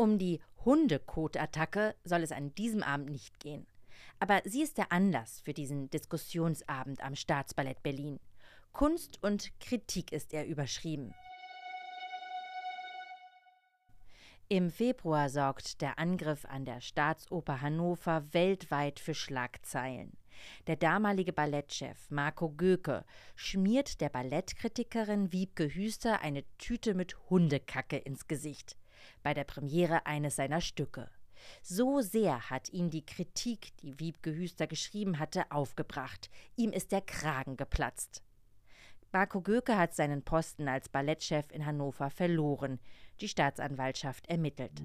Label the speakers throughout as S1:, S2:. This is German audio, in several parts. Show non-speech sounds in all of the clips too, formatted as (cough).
S1: Um die Hundekotattacke soll es an diesem Abend nicht gehen. Aber sie ist der Anlass für diesen Diskussionsabend am Staatsballett Berlin. Kunst und Kritik ist er überschrieben. Im Februar sorgt der Angriff an der Staatsoper Hannover weltweit für Schlagzeilen. Der damalige Ballettchef Marco Göke schmiert der Ballettkritikerin Wiebke Hüster eine Tüte mit Hundekacke ins Gesicht bei der Premiere eines seiner Stücke. So sehr hat ihn die Kritik, die Wiebke Hüster geschrieben hatte, aufgebracht. Ihm ist der Kragen geplatzt. Marco Göke hat seinen Posten als Ballettchef in Hannover verloren. Die Staatsanwaltschaft ermittelt.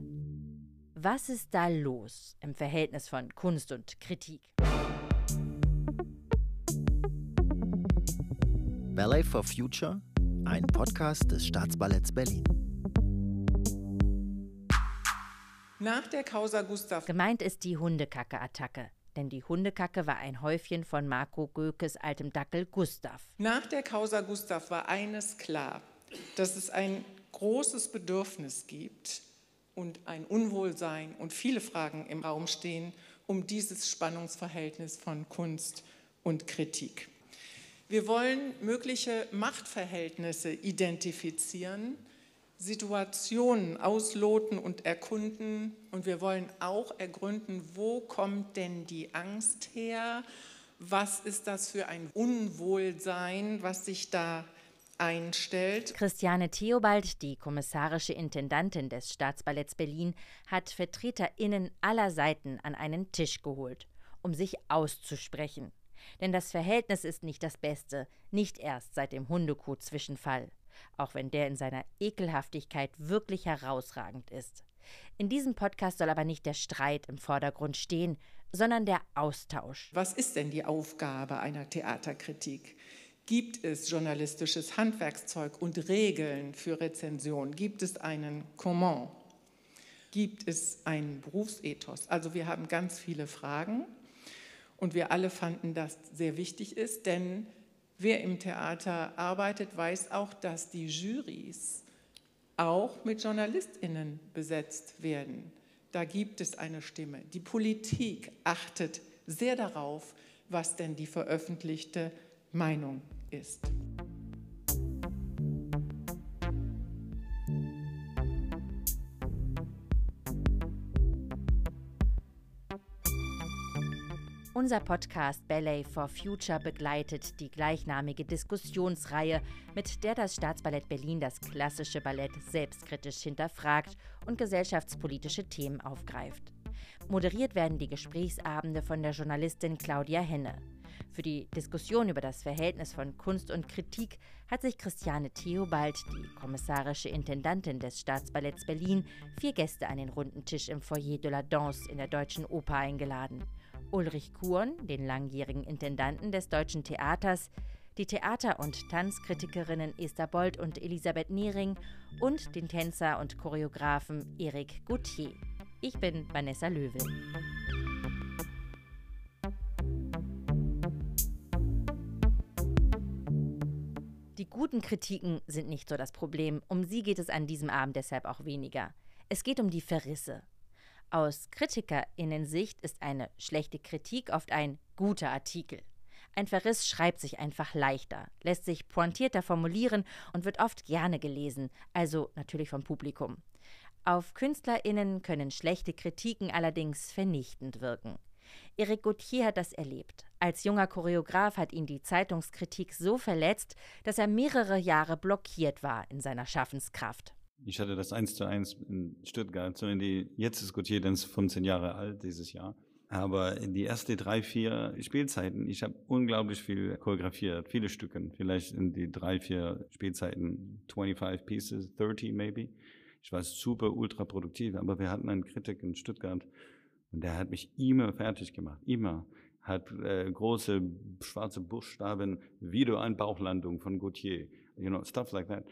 S1: Was ist da los im Verhältnis von Kunst und Kritik?
S2: Ballet for Future, ein Podcast des Staatsballetts Berlin.
S3: Nach der Causa Gustav.
S1: Gemeint ist die Hundekacke-Attacke denn die Hundekacke war ein Häufchen von Marco Gökes altem Dackel Gustav.
S3: Nach der Causa Gustav war eines klar, dass es ein großes Bedürfnis gibt und ein Unwohlsein und viele Fragen im Raum stehen um dieses Spannungsverhältnis von Kunst und Kritik. Wir wollen mögliche Machtverhältnisse identifizieren, Situationen ausloten und erkunden. Und wir wollen auch ergründen, wo kommt denn die Angst her? Was ist das für ein Unwohlsein, was sich da einstellt.
S1: Christiane Theobald, die kommissarische Intendantin des Staatsballetts Berlin, hat VertreterInnen aller Seiten an einen Tisch geholt, um sich auszusprechen. Denn das Verhältnis ist nicht das Beste, nicht erst seit dem Hundekuh-Zwischenfall auch wenn der in seiner Ekelhaftigkeit wirklich herausragend ist. In diesem Podcast soll aber nicht der Streit im Vordergrund stehen, sondern der Austausch.
S3: Was ist denn die Aufgabe einer Theaterkritik? Gibt es journalistisches Handwerkszeug und Regeln für Rezension? Gibt es einen Comment? Gibt es einen Berufsethos? Also wir haben ganz viele Fragen und wir alle fanden, dass sehr wichtig ist, denn Wer im Theater arbeitet, weiß auch, dass die Jurys auch mit JournalistInnen besetzt werden. Da gibt es eine Stimme. Die Politik achtet sehr darauf, was denn die veröffentlichte Meinung ist.
S1: Unser Podcast Ballet for Future begleitet die gleichnamige Diskussionsreihe, mit der das Staatsballett Berlin das klassische Ballett selbstkritisch hinterfragt und gesellschaftspolitische Themen aufgreift. Moderiert werden die Gesprächsabende von der Journalistin Claudia Henne. Für die Diskussion über das Verhältnis von Kunst und Kritik hat sich Christiane Theobald, die kommissarische Intendantin des Staatsballetts Berlin, vier Gäste an den runden Tisch im Foyer de la Danse in der Deutschen Oper eingeladen. Ulrich Kuhn, den langjährigen Intendanten des Deutschen Theaters, die Theater- und Tanzkritikerinnen Esther Bold und Elisabeth Niering und den Tänzer und Choreografen Eric Gauthier. Ich bin Vanessa Löwe. Die guten Kritiken sind nicht so das Problem, um sie geht es an diesem Abend deshalb auch weniger. Es geht um die Verrisse, aus KritikerInnen-Sicht ist eine schlechte Kritik oft ein guter Artikel. Ein Verriss schreibt sich einfach leichter, lässt sich pointierter formulieren und wird oft gerne gelesen, also natürlich vom Publikum. Auf KünstlerInnen können schlechte Kritiken allerdings vernichtend wirken. Eric Gauthier hat das erlebt. Als junger Choreograf hat ihn die Zeitungskritik so verletzt, dass er mehrere Jahre blockiert war in seiner Schaffenskraft.
S4: Ich hatte das eins zu eins in Stuttgart, so in die, jetzt ist Gautier dann 15 Jahre alt dieses Jahr. Aber in die ersten drei, vier Spielzeiten, ich habe unglaublich viel choreografiert, viele Stücken, vielleicht in die drei, vier Spielzeiten, 25 Pieces, 30 maybe. Ich war super ultra produktiv, aber wir hatten einen Kritik in Stuttgart und der hat mich immer fertig gemacht, immer. Hat äh, große schwarze Buchstaben, Video-Einbauchlandung von Gautier, you know, stuff like that.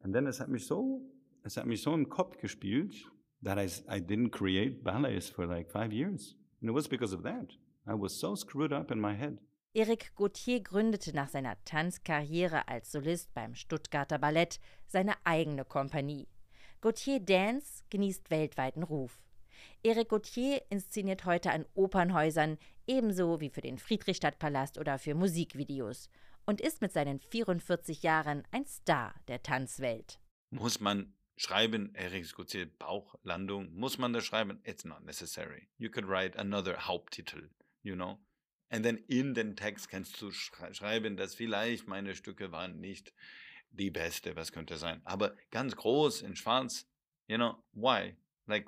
S4: Und dann es hat mich so es hat mich so im Kopf gespielt, that I, I didn't create ballets for like five years. And it was because of that. I was so screwed up in my head.
S1: Eric Gauthier gründete nach seiner Tanzkarriere als Solist beim Stuttgarter Ballett seine eigene Kompanie. Gautier Dance genießt weltweiten Ruf. Eric Gautier inszeniert heute an Opernhäusern, ebenso wie für den Friedrichstadtpalast oder für Musikvideos und ist mit seinen 44 Jahren ein Star der Tanzwelt.
S4: Muss man schreiben, Eric Gautier Bauchlandung, muss man das schreiben? It's not necessary. You could write another Haupttitel, you know? And then in den Text kannst du schreiben, dass vielleicht meine Stücke waren nicht die beste, was könnte sein. Aber ganz groß in schwarz, you know, why? Like,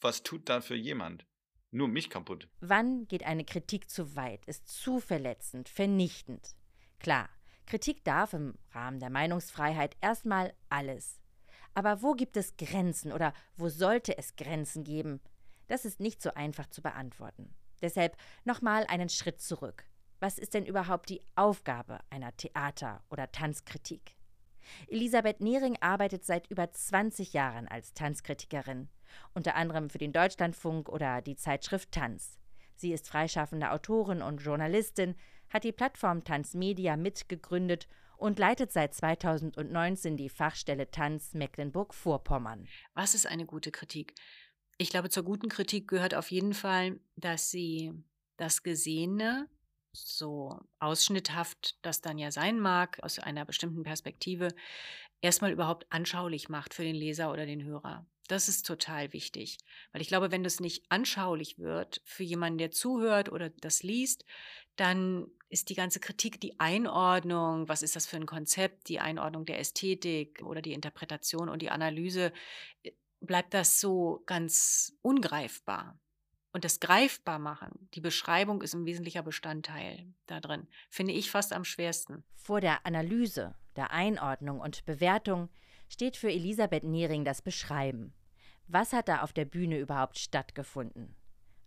S4: was tut da für jemand? Nur mich kaputt.
S1: Wann geht eine Kritik zu weit, ist zu verletzend, vernichtend? Klar, Kritik darf im Rahmen der Meinungsfreiheit erstmal alles. Aber wo gibt es Grenzen oder wo sollte es Grenzen geben? Das ist nicht so einfach zu beantworten. Deshalb nochmal einen Schritt zurück. Was ist denn überhaupt die Aufgabe einer Theater- oder Tanzkritik? Elisabeth Nehring arbeitet seit über 20 Jahren als Tanzkritikerin, unter anderem für den Deutschlandfunk oder die Zeitschrift Tanz. Sie ist freischaffende Autorin und Journalistin, hat die Plattform Tanzmedia mitgegründet und leitet seit 2019 die Fachstelle Tanz Mecklenburg-Vorpommern.
S5: Was ist eine gute Kritik? Ich glaube, zur guten Kritik gehört auf jeden Fall, dass sie das Gesehene so ausschnitthaft das dann ja sein mag, aus einer bestimmten Perspektive, erstmal überhaupt anschaulich macht für den Leser oder den Hörer. Das ist total wichtig, weil ich glaube, wenn das nicht anschaulich wird für jemanden, der zuhört oder das liest, dann ist die ganze Kritik, die Einordnung, was ist das für ein Konzept, die Einordnung der Ästhetik oder die Interpretation und die Analyse, äh, bleibt das so ganz ungreifbar. Und das greifbar machen, die Beschreibung ist ein wesentlicher Bestandteil da drin, finde ich fast am schwersten.
S1: Vor der Analyse, der Einordnung und Bewertung steht für Elisabeth Nehring das Beschreiben. Was hat da auf der Bühne überhaupt stattgefunden?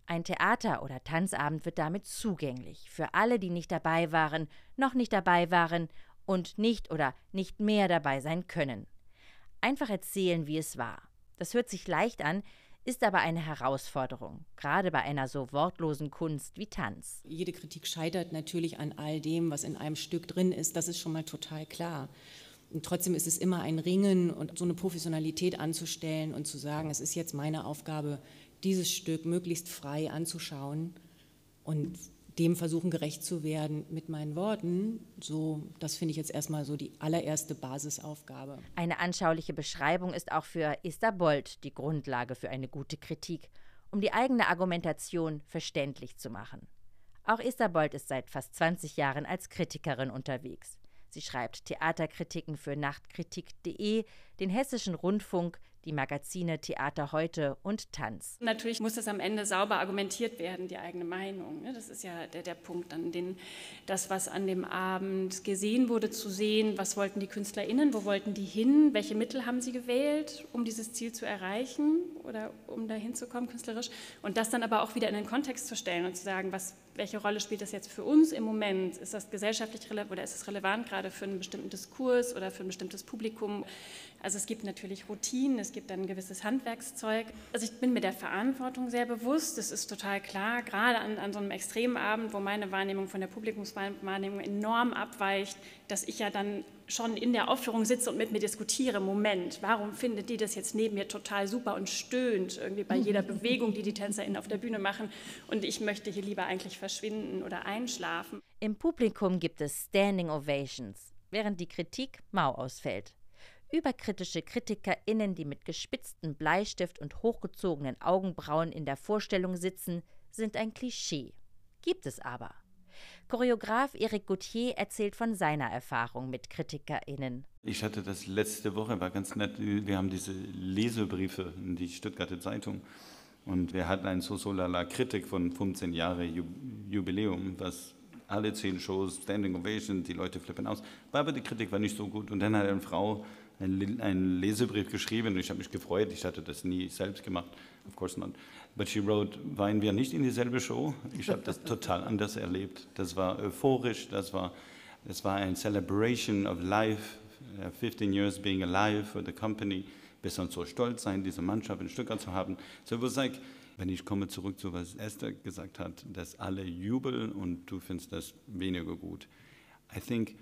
S1: Ein Theater- oder Tanzabend wird damit zugänglich für alle, die nicht dabei waren, noch nicht dabei waren und nicht oder nicht mehr dabei sein können. Einfach erzählen, wie es war. Das hört sich leicht an, ist aber eine Herausforderung, gerade bei einer so wortlosen Kunst wie Tanz.
S6: Jede Kritik scheitert natürlich an all dem, was in einem Stück drin ist, das ist schon mal total klar. Und trotzdem ist es immer ein Ringen und so eine Professionalität anzustellen und zu sagen, es ist jetzt meine Aufgabe, dieses Stück möglichst frei anzuschauen und dem versuchen gerecht zu werden mit meinen Worten. So, das finde ich jetzt erstmal so die allererste Basisaufgabe.
S1: Eine anschauliche Beschreibung ist auch für Esther Bold die Grundlage für eine gute Kritik, um die eigene Argumentation verständlich zu machen. Auch Esther Bold ist seit fast 20 Jahren als Kritikerin unterwegs. Sie schreibt Theaterkritiken für Nachtkritik.de, den Hessischen Rundfunk, die Magazine Theater heute und Tanz.
S7: Natürlich muss das am Ende sauber argumentiert werden, die eigene Meinung. Ne? Das ist ja der, der Punkt, an den das, was an dem Abend gesehen wurde, zu sehen, was wollten die KünstlerInnen, wo wollten die hin, welche Mittel haben sie gewählt, um dieses Ziel zu erreichen oder um dahin zu kommen künstlerisch und das dann aber auch wieder in den Kontext zu stellen und zu sagen, was, welche Rolle spielt das jetzt für uns im Moment? Ist das gesellschaftlich relevant oder ist es relevant gerade für einen bestimmten Diskurs oder für ein bestimmtes Publikum? Also es gibt natürlich Routinen, es gibt dann ein gewisses Handwerkszeug. Also ich bin mir der Verantwortung sehr bewusst, das ist total klar, gerade an, an so einem extremen Abend, wo meine Wahrnehmung von der Publikumswahrnehmung enorm abweicht, dass ich ja dann schon in der Aufführung sitze und mit mir diskutiere, Moment, warum findet die das jetzt neben mir total super und stöhnt irgendwie bei jeder (laughs) Bewegung, die die TänzerInnen auf der Bühne machen und ich möchte hier lieber eigentlich verschwinden oder einschlafen.
S1: Im Publikum gibt es Standing Ovations, während die Kritik mau ausfällt. Überkritische KritikerInnen, die mit gespitztem Bleistift und hochgezogenen Augenbrauen in der Vorstellung sitzen, sind ein Klischee. Gibt es aber. Choreograf Eric Gauthier erzählt von seiner Erfahrung mit KritikerInnen.
S4: Ich hatte das letzte Woche, war ganz nett. Wir haben diese Lesebriefe in die Stuttgarter Zeitung. Und wir hatten ein Sosolala Kritik von 15 Jahre Jubiläum, was alle zehn Shows, Standing Ovation, die Leute flippen aus. Aber die Kritik war nicht so gut. Und dann hat eine Frau einen Lesebrief geschrieben und ich habe mich gefreut. Ich hatte das nie selbst gemacht, of course not. But she wrote, waren wir nicht in dieselbe Show? Ich habe das total (laughs) anders erlebt. Das war euphorisch, das war, das war ein Celebration of life, 15 years being alive for the company. Besonders so stolz sein, diese Mannschaft in Stuttgart zu haben. So it was like, wenn ich komme zurück zu was Esther gesagt hat, dass alle jubeln und du findest das weniger gut. I think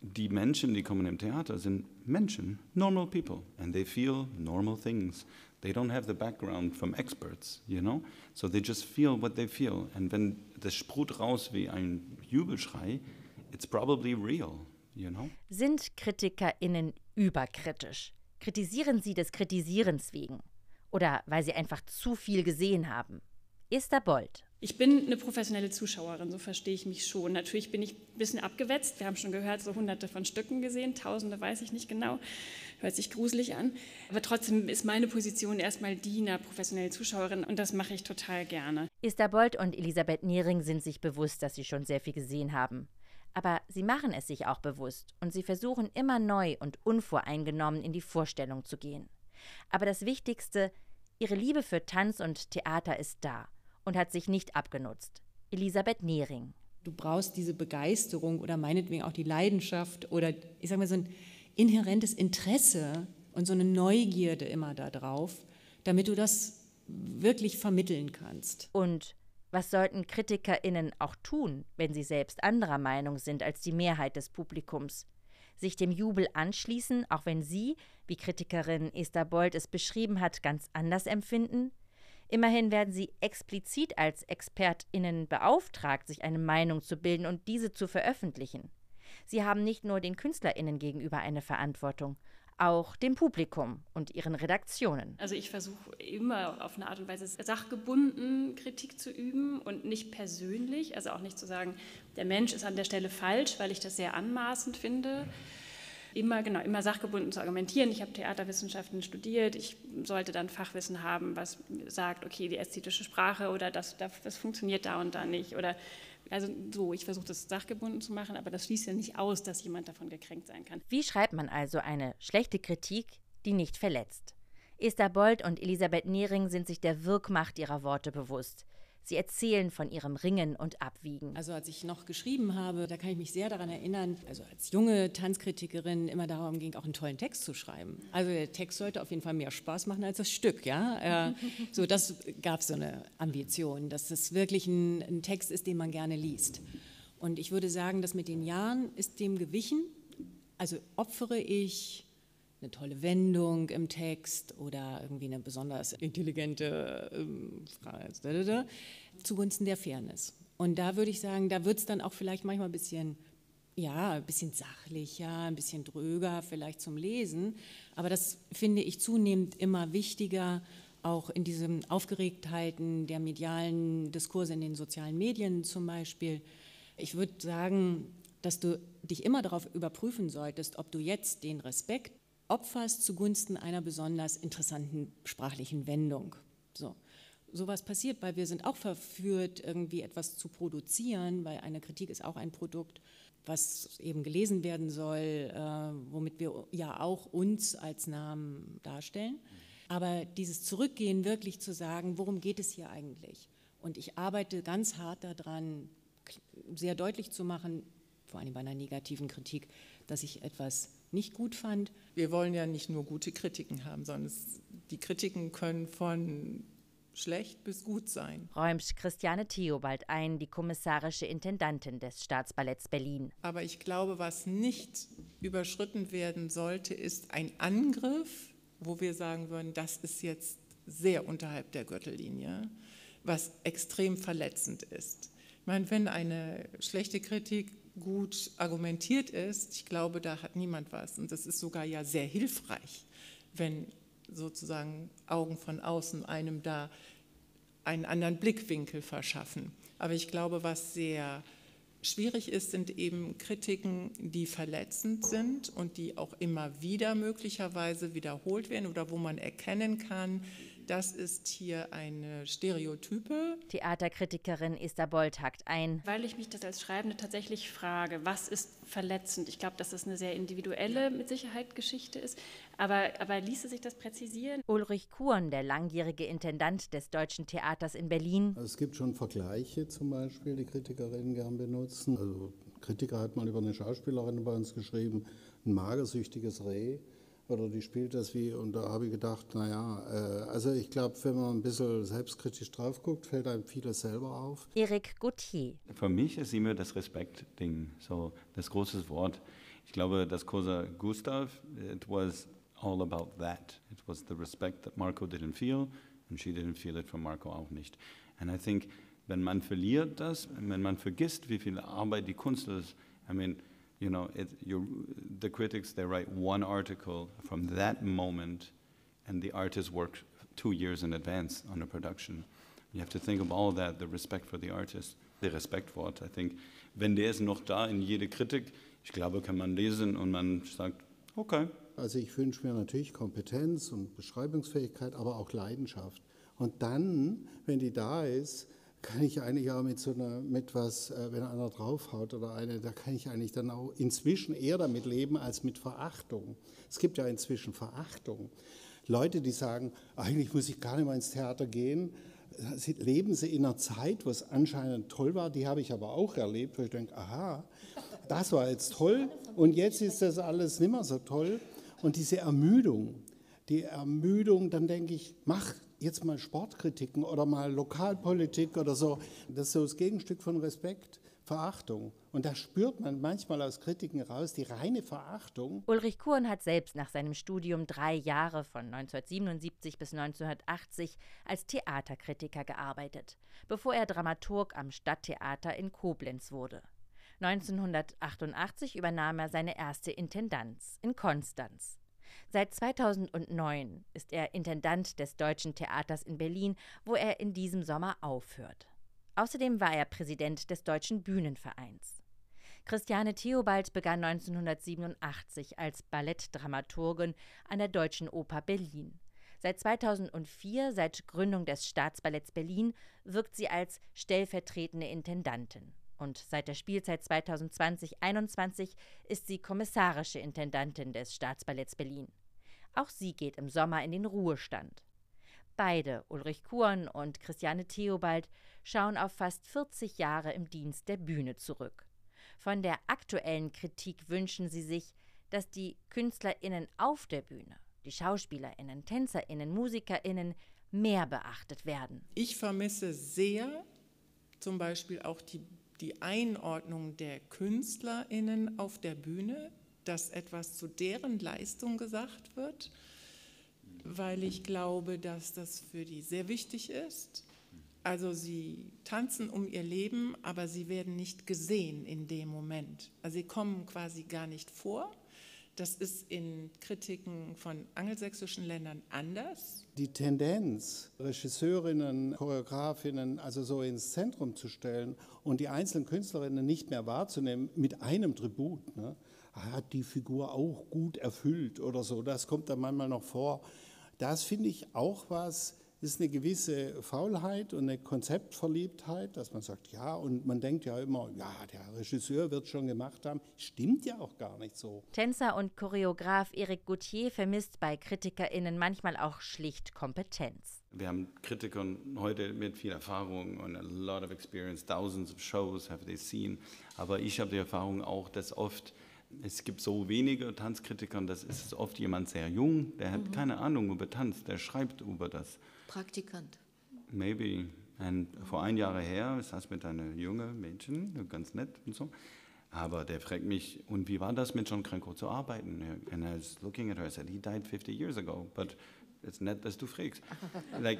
S4: die Menschen, die kommen im Theater, sind Menschen, normal people, and they feel normal things. They don't have the background from experts, you know? So they just feel what they feel. And wenn das sprut raus wie ein Jubelschrei, it's probably real, you know?
S1: Sind KritikerInnen überkritisch? Kritisieren sie des Kritisierens wegen? Oder weil sie einfach zu viel gesehen haben? Esther Bold.
S7: Ich bin eine professionelle Zuschauerin, so verstehe ich mich schon. Natürlich bin ich ein bisschen abgewetzt. Wir haben schon gehört, so hunderte von Stücken gesehen, tausende weiß ich nicht genau. Hört sich gruselig an. Aber trotzdem ist meine Position erstmal die einer professionellen Zuschauerin und das mache ich total gerne.
S1: Esther Bold und Elisabeth Niering sind sich bewusst, dass sie schon sehr viel gesehen haben. Aber sie machen es sich auch bewusst und sie versuchen immer neu und unvoreingenommen in die Vorstellung zu gehen. Aber das Wichtigste, ihre Liebe für Tanz und Theater ist da und hat sich nicht abgenutzt. Elisabeth Nehring.
S6: Du brauchst diese Begeisterung oder meinetwegen auch die Leidenschaft oder ich sage mal so ein inhärentes Interesse und so eine Neugierde immer darauf, damit du das wirklich vermitteln kannst.
S1: Und was sollten KritikerInnen auch tun, wenn sie selbst anderer Meinung sind als die Mehrheit des Publikums? Sich dem Jubel anschließen, auch wenn sie, wie Kritikerin Esther Bold es beschrieben hat, ganz anders empfinden? Immerhin werden sie explizit als ExpertInnen beauftragt, sich eine Meinung zu bilden und diese zu veröffentlichen. Sie haben nicht nur den KünstlerInnen gegenüber eine Verantwortung, auch dem Publikum und ihren Redaktionen.
S7: Also ich versuche immer auf eine Art und Weise sachgebunden Kritik zu üben und nicht persönlich, also auch nicht zu sagen, der Mensch ist an der Stelle falsch, weil ich das sehr anmaßend finde immer, genau, immer sachgebunden zu argumentieren. Ich habe Theaterwissenschaften studiert, ich sollte dann Fachwissen haben, was sagt, okay, die ästhetische Sprache oder das, das funktioniert da und da nicht. Oder also so, ich versuche das sachgebunden zu machen, aber das schließt ja nicht aus, dass jemand davon gekränkt sein kann.
S1: Wie schreibt man also eine schlechte Kritik, die nicht verletzt? Esther Bold und Elisabeth Nehring sind sich der Wirkmacht ihrer Worte bewusst. Sie erzählen von ihrem Ringen und Abwiegen.
S6: Also als ich noch geschrieben habe, da kann ich mich sehr daran erinnern, also als junge Tanzkritikerin immer darum ging, auch einen tollen Text zu schreiben. Also der Text sollte auf jeden Fall mehr Spaß machen als das Stück, ja. Äh, so, das gab so eine Ambition, dass das wirklich ein, ein Text ist, den man gerne liest. Und ich würde sagen, dass mit den Jahren ist dem gewichen. Also opfere ich eine tolle Wendung im Text oder irgendwie eine besonders intelligente ähm, Frage zugunsten der Fairness. Und da würde ich sagen, da wird es dann auch vielleicht manchmal ein bisschen, ja, ein bisschen sachlicher, ein bisschen dröger vielleicht zum Lesen. Aber das finde ich zunehmend immer wichtiger, auch in diesen Aufgeregtheiten der medialen Diskurse in den sozialen Medien zum Beispiel. Ich würde sagen, dass du dich immer darauf überprüfen solltest, ob du jetzt den Respekt opferst zugunsten einer besonders interessanten sprachlichen Wendung. So. Sowas passiert, weil wir sind auch verführt, irgendwie etwas zu produzieren, weil eine Kritik ist auch ein Produkt, was eben gelesen werden soll, äh, womit wir ja auch uns als Namen darstellen. Aber dieses Zurückgehen, wirklich zu sagen, worum geht es hier eigentlich? Und ich arbeite ganz hart daran, sehr deutlich zu machen, vor allem bei einer negativen Kritik, dass ich etwas nicht gut fand.
S3: Wir wollen ja nicht nur gute Kritiken haben, sondern es, die Kritiken können von schlecht bis gut sein.
S1: Räumt Christiane Theobald ein, die kommissarische Intendantin des Staatsballetts Berlin.
S3: Aber ich glaube, was nicht überschritten werden sollte, ist ein Angriff, wo wir sagen würden, das ist jetzt sehr unterhalb der Gürtellinie, was extrem verletzend ist. Ich meine, wenn eine schlechte Kritik gut argumentiert ist, ich glaube, da hat niemand was. Und das ist sogar ja sehr hilfreich, wenn sozusagen Augen von außen einem da einen anderen Blickwinkel verschaffen. Aber ich glaube, was sehr schwierig ist, sind eben Kritiken, die verletzend sind und die auch immer wieder möglicherweise wiederholt werden oder wo man erkennen kann, das ist hier eine Stereotype.
S1: Theaterkritikerin Esther Bold hakt ein.
S7: Weil ich mich das als Schreibende tatsächlich frage, was ist verletzend? Ich glaube, dass das eine sehr individuelle, mit Sicherheit Geschichte ist. Aber, aber ließe sich das präzisieren?
S1: Ulrich Kuhn, der langjährige Intendant des Deutschen Theaters in Berlin.
S8: Also es gibt schon Vergleiche zum Beispiel, die Kritikerinnen gern benutzen. Also Kritiker hat mal über eine Schauspielerin bei uns geschrieben, ein magersüchtiges Reh oder die spielt das wie, und da habe ich gedacht, naja, äh, also ich glaube, wenn man ein bisschen selbstkritisch drauf guckt, fällt einem vieles selber auf.
S1: Erik Gauthier.
S4: Für mich ist immer das Respekt-Ding, so das große Wort. Ich glaube, das Cosa Gustav, it was all about that. It was the respect that Marco didn't feel and she didn't feel it from Marco auch nicht. And I think, wenn man verliert das, wenn man vergisst, wie viel Arbeit die Kunst ist, I mean, you know, it, the critics, they write one article from that moment and the artist works two years in advance on a production. You have to think of all that, the respect for the artist, the Respektwort. I think, wenn der ist noch da in jede Kritik, ich glaube, kann man lesen und man sagt, okay.
S8: Also ich wünsche mir natürlich Kompetenz und Beschreibungsfähigkeit, aber auch Leidenschaft. Und dann, wenn die da ist, kann ich eigentlich auch mit so einer, mit was, äh, wenn einer draufhaut oder eine, da kann ich eigentlich dann auch inzwischen eher damit leben als mit Verachtung. Es gibt ja inzwischen Verachtung. Leute, die sagen, eigentlich muss ich gar nicht mehr ins Theater gehen, leben sie in einer Zeit, wo es anscheinend toll war, die habe ich aber auch erlebt, wo ich denke, aha, das war jetzt toll und jetzt ist das alles nicht mehr so toll. Und diese Ermüdung, die Ermüdung, dann denke ich, mach jetzt mal Sportkritiken oder mal Lokalpolitik oder so. Das ist so das Gegenstück von Respekt. Verachtung. Und da spürt man manchmal aus Kritiken raus die reine Verachtung.
S1: Ulrich Kuhn hat selbst nach seinem Studium drei Jahre von 1977 bis 1980 als Theaterkritiker gearbeitet, bevor er Dramaturg am Stadttheater in Koblenz wurde. 1988 übernahm er seine erste Intendanz in Konstanz. Seit 2009 ist er Intendant des Deutschen Theaters in Berlin, wo er in diesem Sommer aufhört. Außerdem war er Präsident des Deutschen Bühnenvereins. Christiane Theobald begann 1987 als Ballettdramaturgin an der Deutschen Oper Berlin. Seit 2004, seit Gründung des Staatsballetts Berlin, wirkt sie als stellvertretende Intendantin. Und seit der Spielzeit 2020-21 ist sie kommissarische Intendantin des Staatsballetts Berlin. Auch sie geht im Sommer in den Ruhestand. Beide, Ulrich Kuhn und Christiane Theobald, schauen auf fast 40 Jahre im Dienst der Bühne zurück. Von der aktuellen Kritik wünschen sie sich, dass die KünstlerInnen auf der Bühne, die SchauspielerInnen, TänzerInnen, MusikerInnen mehr beachtet werden.
S3: Ich vermisse sehr zum Beispiel auch die, die Einordnung der KünstlerInnen auf der Bühne, dass etwas zu deren Leistung gesagt wird weil ich glaube, dass das für die sehr wichtig ist. Also sie tanzen um ihr Leben, aber sie werden nicht gesehen in dem Moment. Also sie kommen quasi gar nicht vor. Das ist in Kritiken von angelsächsischen Ländern anders.
S8: Die Tendenz, Regisseurinnen, Choreografinnen also so ins Zentrum zu stellen und die einzelnen Künstlerinnen nicht mehr wahrzunehmen mit einem Tribut, ne? hat die Figur auch gut erfüllt oder so, das kommt dann manchmal noch vor. Das finde ich auch was, ist eine gewisse Faulheit und eine Konzeptverliebtheit, dass man sagt, ja, und man denkt ja immer, ja, der Regisseur wird schon gemacht haben. Stimmt ja auch gar nicht so.
S1: Tänzer und Choreograf Eric Gauthier vermisst bei KritikerInnen manchmal auch schlicht Kompetenz.
S4: Wir haben Kritiker heute mit viel Erfahrung und a lot of experience, thousands of shows have they seen. Aber ich habe die Erfahrung auch, dass oft es gibt so wenige Tanzkritiker, das ist oft jemand sehr jung, der hat mhm. keine Ahnung über Tanz, der schreibt über das.
S9: Praktikant.
S4: Maybe. Und vor ein Jahr her, ich saß mit einer jungen Mädchen, ganz nett und so, aber der fragt mich, und wie war das mit John Cranko zu arbeiten? And I was looking at her, I said, he died 50 years ago, but it's nett, dass du fragst. (laughs) like,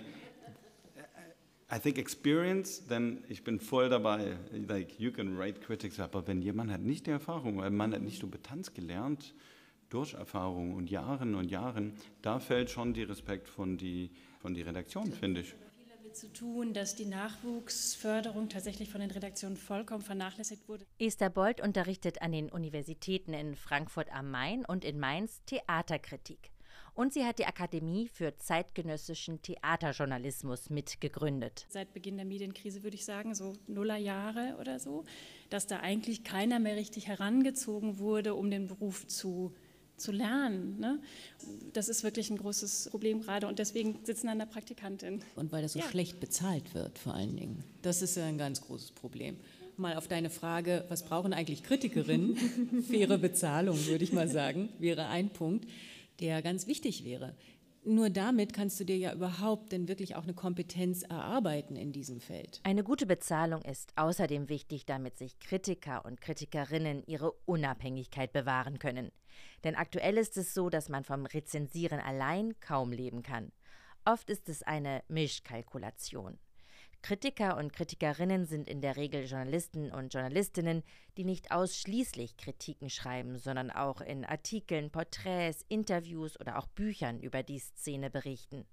S4: I think experience, denn ich bin voll dabei. Like you can write critics, aber wenn jemand hat nicht die Erfahrung, man hat nicht über Tanz gelernt, durch Erfahrung und Jahren und Jahren, da fällt schon die Respekt von die, von die Redaktion, finde ich
S7: zu tun, dass die Nachwuchsförderung tatsächlich von den Redaktionen vollkommen vernachlässigt wurde.
S1: Esther Bold unterrichtet an den Universitäten in Frankfurt am Main und in Mainz Theaterkritik und sie hat die Akademie für zeitgenössischen Theaterjournalismus mitgegründet.
S7: Seit Beginn der Medienkrise würde ich sagen, so Nuller Jahre oder so, dass da eigentlich keiner mehr richtig herangezogen wurde, um den Beruf zu zu lernen. Ne? Das ist wirklich ein großes Problem gerade und deswegen sitzen an der Praktikantin.
S6: Und weil das so ja. schlecht bezahlt wird, vor allen Dingen. Das ist ja ein ganz großes Problem. Mal auf deine Frage, was brauchen eigentlich Kritikerinnen? (laughs) Faire Bezahlung, würde ich mal sagen, wäre ein Punkt der ganz wichtig wäre. Nur damit kannst du dir ja überhaupt denn wirklich auch eine Kompetenz erarbeiten in diesem Feld.
S1: Eine gute Bezahlung ist außerdem wichtig, damit sich Kritiker und Kritikerinnen ihre Unabhängigkeit bewahren können. Denn aktuell ist es so, dass man vom Rezensieren allein kaum leben kann. Oft ist es eine Mischkalkulation. Kritiker und Kritikerinnen sind in der Regel Journalisten und Journalistinnen, die nicht ausschließlich Kritiken schreiben, sondern auch in Artikeln, Porträts, Interviews oder auch Büchern über die Szene berichten.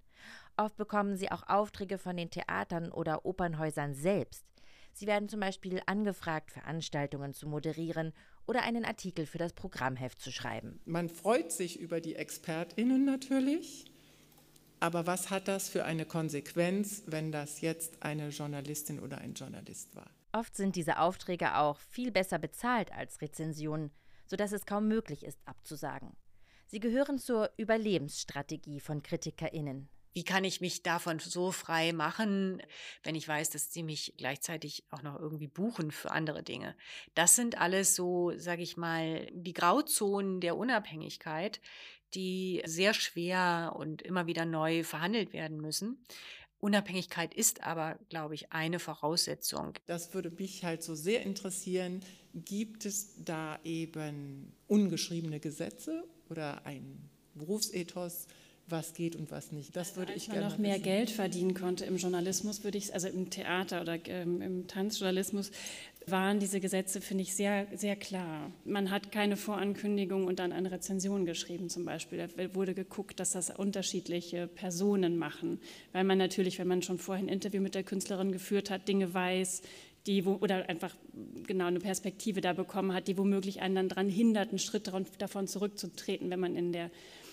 S1: Oft bekommen sie auch Aufträge von den Theatern oder Opernhäusern selbst. Sie werden zum Beispiel angefragt, Veranstaltungen zu moderieren oder einen Artikel für das Programmheft zu schreiben.
S3: Man freut sich über die ExpertInnen natürlich. Aber was hat das für eine Konsequenz, wenn das jetzt eine Journalistin oder ein Journalist war?
S1: Oft sind diese Aufträge auch viel besser bezahlt als Rezensionen, sodass es kaum möglich ist, abzusagen. Sie gehören zur Überlebensstrategie von KritikerInnen.
S5: Wie kann ich mich davon so frei machen, wenn ich weiß, dass sie mich gleichzeitig auch noch irgendwie buchen für andere Dinge? Das sind alles so, sage ich mal, die Grauzonen der Unabhängigkeit, die sehr schwer und immer wieder neu verhandelt werden müssen. Unabhängigkeit ist aber, glaube ich, eine Voraussetzung.
S3: Das würde mich halt so sehr interessieren. Gibt es da eben ungeschriebene Gesetze oder ein Berufsethos, was geht und was nicht. Das würde ich gerne
S7: noch mehr wissen. Geld verdienen konnte im Journalismus, würde ich, also im Theater oder ähm, im Tanzjournalismus, waren diese Gesetze, finde ich, sehr, sehr klar. Man hat keine Vorankündigung und dann eine Rezension geschrieben zum Beispiel. Da wurde geguckt, dass das unterschiedliche Personen machen, weil man natürlich, wenn man schon vorher ein Interview mit der Künstlerin geführt hat, Dinge weiß, die oder einfach genau eine Perspektive da bekommen hat, die womöglich einen dann daran hindert, einen Schritt davon zurückzutreten, wenn man in der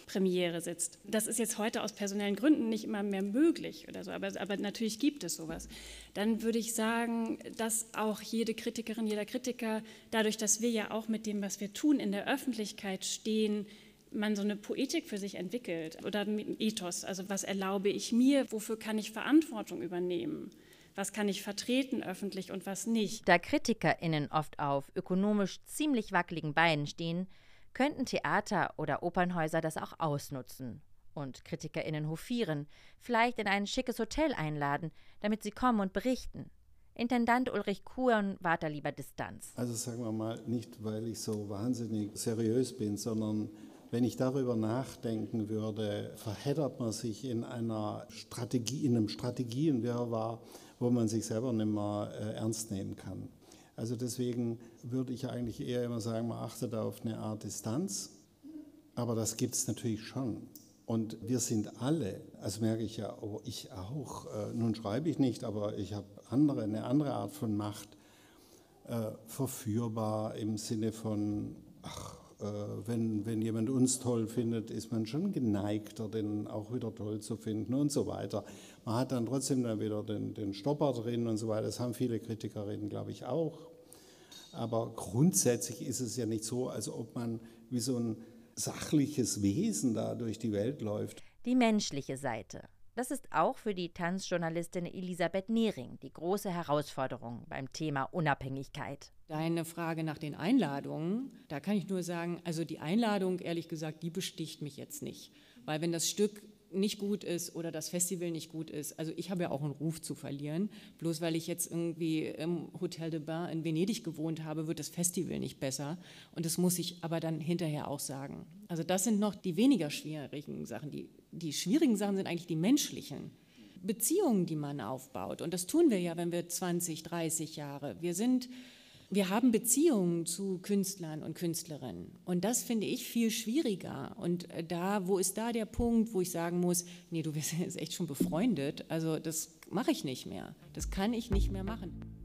S7: Premiere sitzt. Das ist jetzt heute aus personellen Gründen nicht immer mehr möglich oder so, aber, aber natürlich gibt es sowas. Dann würde ich sagen, dass auch jede Kritikerin, jeder Kritiker, dadurch, dass wir ja auch mit dem, was wir tun, in der Öffentlichkeit stehen, man so eine Poetik für sich entwickelt oder ein Ethos. Also was erlaube ich mir, wofür kann ich Verantwortung übernehmen? was kann ich vertreten öffentlich und was nicht.
S1: Da KritikerInnen oft auf ökonomisch ziemlich wackeligen Beinen stehen, könnten Theater oder Opernhäuser das auch ausnutzen und KritikerInnen hofieren, vielleicht in ein schickes Hotel einladen, damit sie kommen und berichten. Intendant Ulrich Kuhn wahrt da lieber Distanz.
S8: Also sagen wir mal, nicht weil ich so wahnsinnig seriös bin, sondern wenn ich darüber nachdenken würde, verheddert man sich in einer Strategie, in einem Strategienwirrwarr, wo man sich selber nicht mehr äh, ernst nehmen kann. Also deswegen würde ich eigentlich eher immer sagen, man achtet auf eine Art Distanz. Aber das gibt es natürlich schon. Und wir sind alle, also merke ich ja, oh, ich auch, äh, nun schreibe ich nicht, aber ich habe andere, eine andere Art von Macht, äh, verführbar im Sinne von, ach, äh, wenn, wenn jemand uns toll findet, ist man schon geneigter, den auch wieder toll zu finden und so weiter. Man hat dann trotzdem dann wieder den, den Stopper drin und so weiter. Das haben viele Kritikerinnen, glaube ich, auch. Aber grundsätzlich ist es ja nicht so, als ob man wie so ein sachliches Wesen da durch die Welt läuft.
S1: Die menschliche Seite. Das ist auch für die Tanzjournalistin Elisabeth Nehring die große Herausforderung beim Thema Unabhängigkeit.
S6: Deine Frage nach den Einladungen, da kann ich nur sagen, also die Einladung, ehrlich gesagt, die besticht mich jetzt nicht. Weil wenn das Stück nicht gut ist oder das Festival nicht gut ist. Also ich habe ja auch einen Ruf zu verlieren. Bloß weil ich jetzt irgendwie im Hotel de Bain in Venedig gewohnt habe, wird das Festival nicht besser. Und das muss ich aber dann hinterher auch sagen. Also das sind noch die weniger schwierigen Sachen. Die, die schwierigen Sachen sind eigentlich die menschlichen. Beziehungen, die man aufbaut. Und das tun wir ja, wenn wir 20, 30 Jahre. Wir sind wir haben Beziehungen zu Künstlern und Künstlerinnen. Und das finde ich viel schwieriger. Und äh, da, wo ist da der Punkt, wo ich sagen muss, nee, du bist (laughs) jetzt echt schon befreundet. Also das mache ich nicht mehr. Das kann ich nicht mehr machen.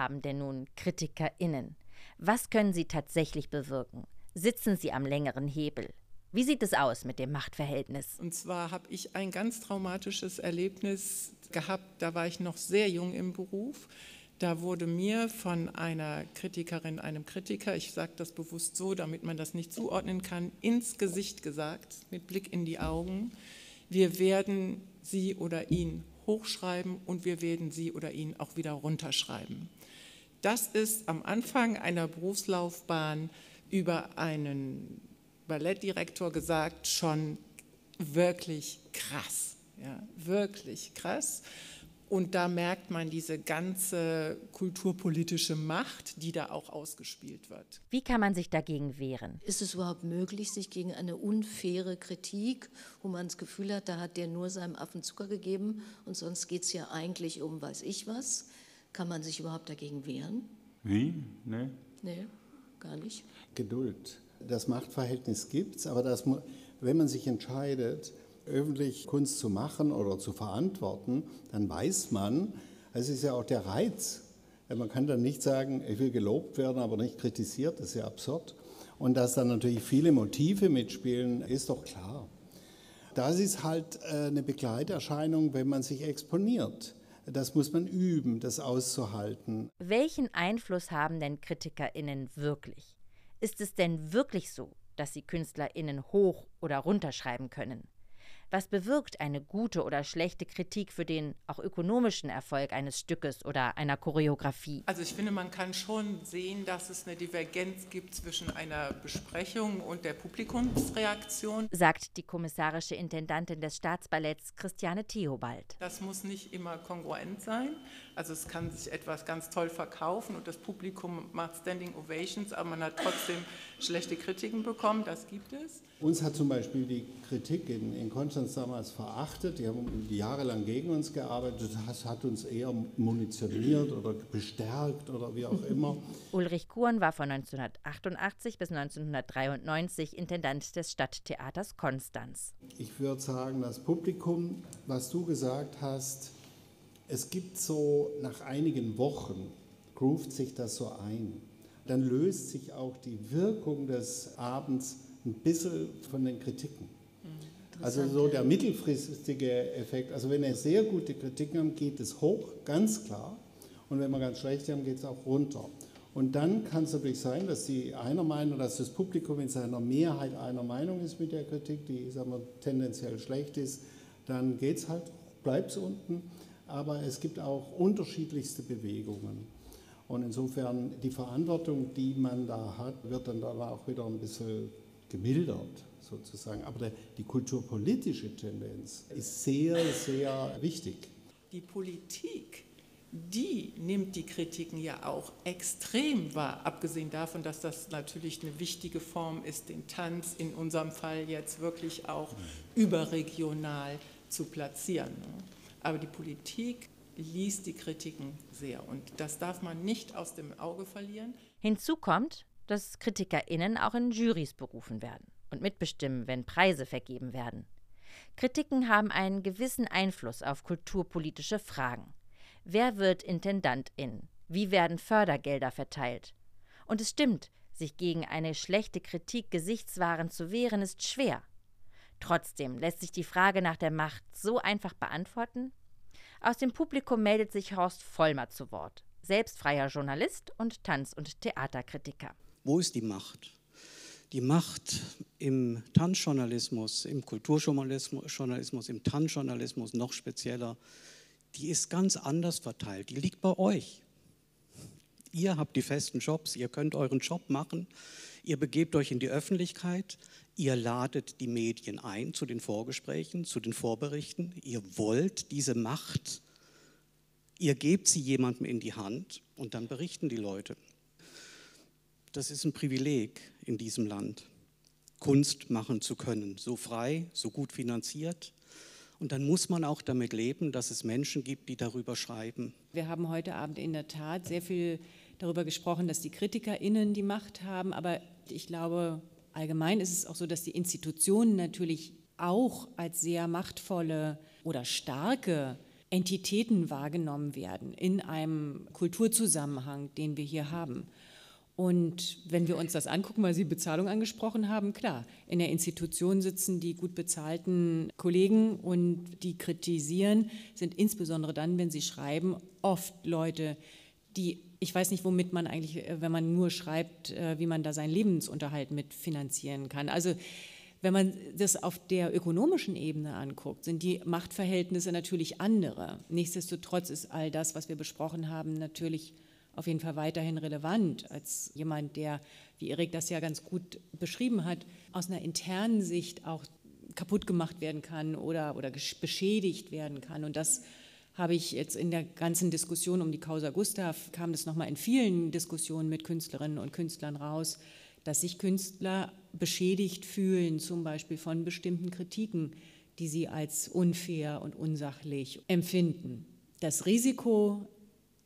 S1: Haben denn nun KritikerInnen? Was können sie tatsächlich bewirken? Sitzen sie am längeren Hebel? Wie sieht es aus mit dem Machtverhältnis?
S3: Und zwar habe ich ein ganz traumatisches Erlebnis gehabt, da war ich noch sehr jung im Beruf. Da wurde mir von einer Kritikerin, einem Kritiker, ich sage das bewusst so, damit man das nicht zuordnen kann, ins Gesicht gesagt, mit Blick in die Augen, wir werden sie oder ihn hochschreiben und wir werden sie oder ihn auch wieder runterschreiben. Das ist am Anfang einer Berufslaufbahn über einen Ballettdirektor gesagt schon wirklich krass, ja, wirklich krass. Und da merkt man diese ganze kulturpolitische Macht, die da auch ausgespielt wird.
S1: Wie kann man sich dagegen wehren?
S9: Ist es überhaupt möglich, sich gegen eine unfaire Kritik, wo man das Gefühl hat, da hat der nur seinem Affen Zucker gegeben und sonst geht es ja eigentlich um weiß ich was, kann man sich überhaupt dagegen wehren?
S4: Wie? Nee.
S9: Nee, gar nicht.
S8: Geduld. Das Machtverhältnis gibt es, aber das, wenn man sich entscheidet, öffentlich Kunst zu machen oder zu verantworten, dann weiß man, es ist ja auch der Reiz. Man kann dann nicht sagen, ich will gelobt werden, aber nicht kritisiert, das ist ja absurd. Und dass dann natürlich viele Motive mitspielen, ist doch klar. Das ist halt äh, eine Begleiterscheinung, wenn man sich exponiert. Das muss man üben, das auszuhalten.
S1: Welchen Einfluss haben denn KritikerInnen wirklich? Ist es denn wirklich so, dass sie KünstlerInnen hoch oder runterschreiben können? Was bewirkt eine gute oder schlechte Kritik für den auch ökonomischen Erfolg eines Stückes oder einer Choreografie?
S3: Also ich finde, man kann schon sehen, dass es eine Divergenz gibt zwischen einer Besprechung und der Publikumsreaktion,
S1: sagt die kommissarische Intendantin des Staatsballetts Christiane Theobald.
S3: Das muss nicht immer kongruent sein. Also es kann sich etwas ganz toll verkaufen und das Publikum macht Standing Ovations, aber man hat trotzdem schlechte Kritiken bekommen. Das gibt es.
S8: Uns hat zum Beispiel die Kritik in, in Konstanz damals verachtet. Die haben jahrelang gegen uns gearbeitet. Das hat uns eher munitioniert oder bestärkt oder wie auch (laughs) immer.
S1: Ulrich Kuhn war von 1988 bis 1993 Intendant des Stadttheaters Konstanz.
S8: Ich würde sagen, das Publikum, was du gesagt hast, es gibt so nach einigen Wochen, groovt sich das so ein. Dann löst sich auch die Wirkung des Abends ein bisschen von den Kritiken. Mhm. Also so der mittelfristige Effekt. Also wenn wir sehr gute Kritiken haben, geht es hoch, ganz klar. Und wenn wir ganz schlechte haben, geht es auch runter. Und dann kann es natürlich sein, dass die einer Meinung, dass das Publikum in seiner Mehrheit einer Meinung ist mit der Kritik, die sagen wir, tendenziell schlecht ist. Dann geht es halt, bleibt es unten aber es gibt auch unterschiedlichste Bewegungen. Und insofern die Verantwortung, die man da hat, wird dann da auch wieder ein bisschen gemildert sozusagen. Aber die kulturpolitische Tendenz ist sehr, sehr wichtig.
S3: Die Politik, die nimmt die Kritiken ja auch extrem wahr, abgesehen davon, dass das natürlich eine wichtige Form ist, den Tanz in unserem Fall jetzt wirklich auch überregional zu platzieren. Aber die Politik liest die Kritiken sehr und das darf man nicht aus dem Auge verlieren.
S1: Hinzu kommt, dass KritikerInnen auch in Jurys berufen werden und mitbestimmen, wenn Preise vergeben werden. Kritiken haben einen gewissen Einfluss auf kulturpolitische Fragen. Wer wird Intendantin? Wie werden Fördergelder verteilt? Und es stimmt, sich gegen eine schlechte Kritik gesichtswahrend zu wehren, ist schwer. Trotzdem lässt sich die Frage nach der Macht so einfach beantworten? Aus dem Publikum meldet sich Horst Vollmer zu Wort, selbst freier Journalist und Tanz- und Theaterkritiker.
S10: Wo ist die Macht? Die Macht im Tanzjournalismus, im Kulturjournalismus, im Tanzjournalismus noch spezieller, die ist ganz anders verteilt. Die liegt bei euch. Ihr habt die festen Jobs, ihr könnt euren Job machen, ihr begebt euch in die Öffentlichkeit, Ihr ladet die Medien ein zu den Vorgesprächen, zu den Vorberichten. Ihr wollt diese Macht. Ihr gebt sie jemandem in die Hand und dann berichten die Leute. Das ist ein Privileg in diesem Land, Kunst machen zu können, so frei, so gut finanziert. Und dann muss man auch damit leben, dass es Menschen gibt, die darüber schreiben.
S6: Wir haben heute Abend in der Tat sehr viel darüber gesprochen, dass die KritikerInnen die Macht haben. Aber ich glaube, allgemein ist es auch so, dass die Institutionen natürlich auch als sehr machtvolle oder starke Entitäten wahrgenommen werden in einem Kulturzusammenhang, den wir hier haben. Und wenn wir uns das angucken, weil Sie Bezahlung angesprochen haben, klar, in der Institution sitzen die gut bezahlten Kollegen und die kritisieren, sind insbesondere dann, wenn sie schreiben, oft Leute, die, ich weiß nicht, womit man eigentlich, äh, wenn man nur schreibt, äh, wie man da seinen Lebensunterhalt mitfinanzieren kann. Also wenn man das auf der ökonomischen Ebene anguckt, sind die Machtverhältnisse natürlich andere. Nichtsdestotrotz ist all das, was wir besprochen haben, natürlich auf jeden Fall weiterhin relevant als jemand, der, wie Erik das ja ganz gut beschrieben hat, aus einer internen Sicht auch kaputt gemacht werden kann oder, oder beschädigt werden kann. Und das habe ich jetzt in der ganzen Diskussion um die Causa Gustav, kam das nochmal in vielen Diskussionen mit Künstlerinnen und Künstlern raus, dass sich Künstler beschädigt fühlen, zum Beispiel von bestimmten Kritiken, die sie als unfair und unsachlich empfinden. Das Risiko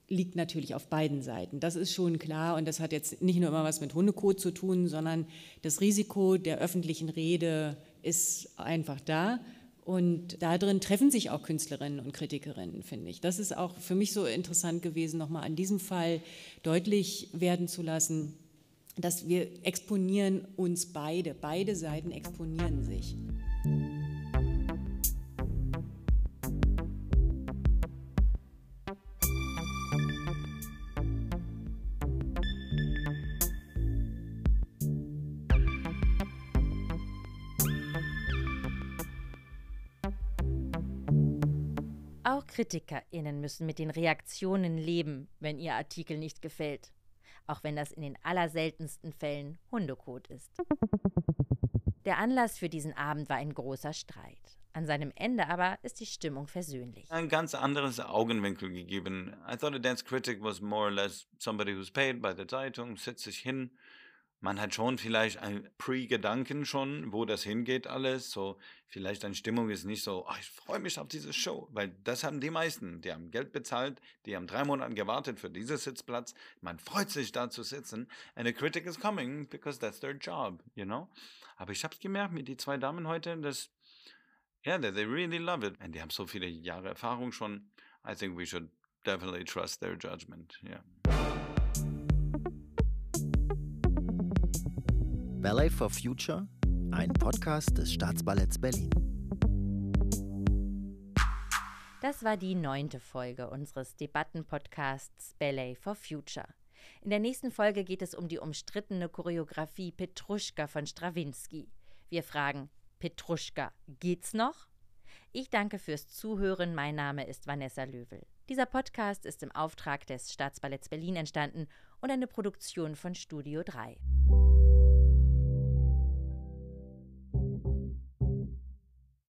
S6: liegt natürlich auf beiden Seiten. Das ist schon klar und das hat jetzt nicht nur immer was mit Hundekot zu tun, sondern das Risiko der öffentlichen Rede ist einfach da. Und da drin treffen sich auch Künstlerinnen und Kritikerinnen, finde ich. Das ist auch für mich so interessant gewesen, nochmal an diesem Fall deutlich werden zu lassen, dass wir exponieren uns beide, beide Seiten exponieren sich.
S1: KritikerInnen müssen mit den Reaktionen leben, wenn ihr Artikel nicht gefällt auch wenn das in den allerseltensten Fällen Hundekot ist. Der Anlass für diesen Abend war ein großer Streit. An seinem Ende aber ist die Stimmung versöhnlich.
S4: Ein ganz anderes Augenwinkel gegeben. I thought a dance critic was more or less somebody who's paid by the Zeitung, setzt sich hin, man hat schon vielleicht ein Pre-Gedanken schon, wo das hingeht alles. So vielleicht eine Stimmung ist nicht so, oh, ich freue mich auf diese Show, weil das haben die meisten. Die haben Geld bezahlt, die haben drei Monate gewartet für diesen Sitzplatz. Man freut sich da zu sitzen. And a critic is coming because that's their job, you know. Aber ich habe es gemerkt mit die zwei Damen heute, dass yeah, they really love it. Und die haben so viele Jahre Erfahrung schon. I think we should definitely trust their judgment. Yeah.
S2: Ballet for Future, ein Podcast des Staatsballetts Berlin.
S1: Das war die neunte Folge unseres Debattenpodcasts Ballet for Future. In der nächsten Folge geht es um die umstrittene Choreografie Petruschka von Strawinski. Wir fragen, Petruschka, geht's noch? Ich danke fürs Zuhören. Mein Name ist Vanessa Löwel. Dieser Podcast ist im Auftrag des Staatsballetts Berlin entstanden und eine Produktion von Studio 3.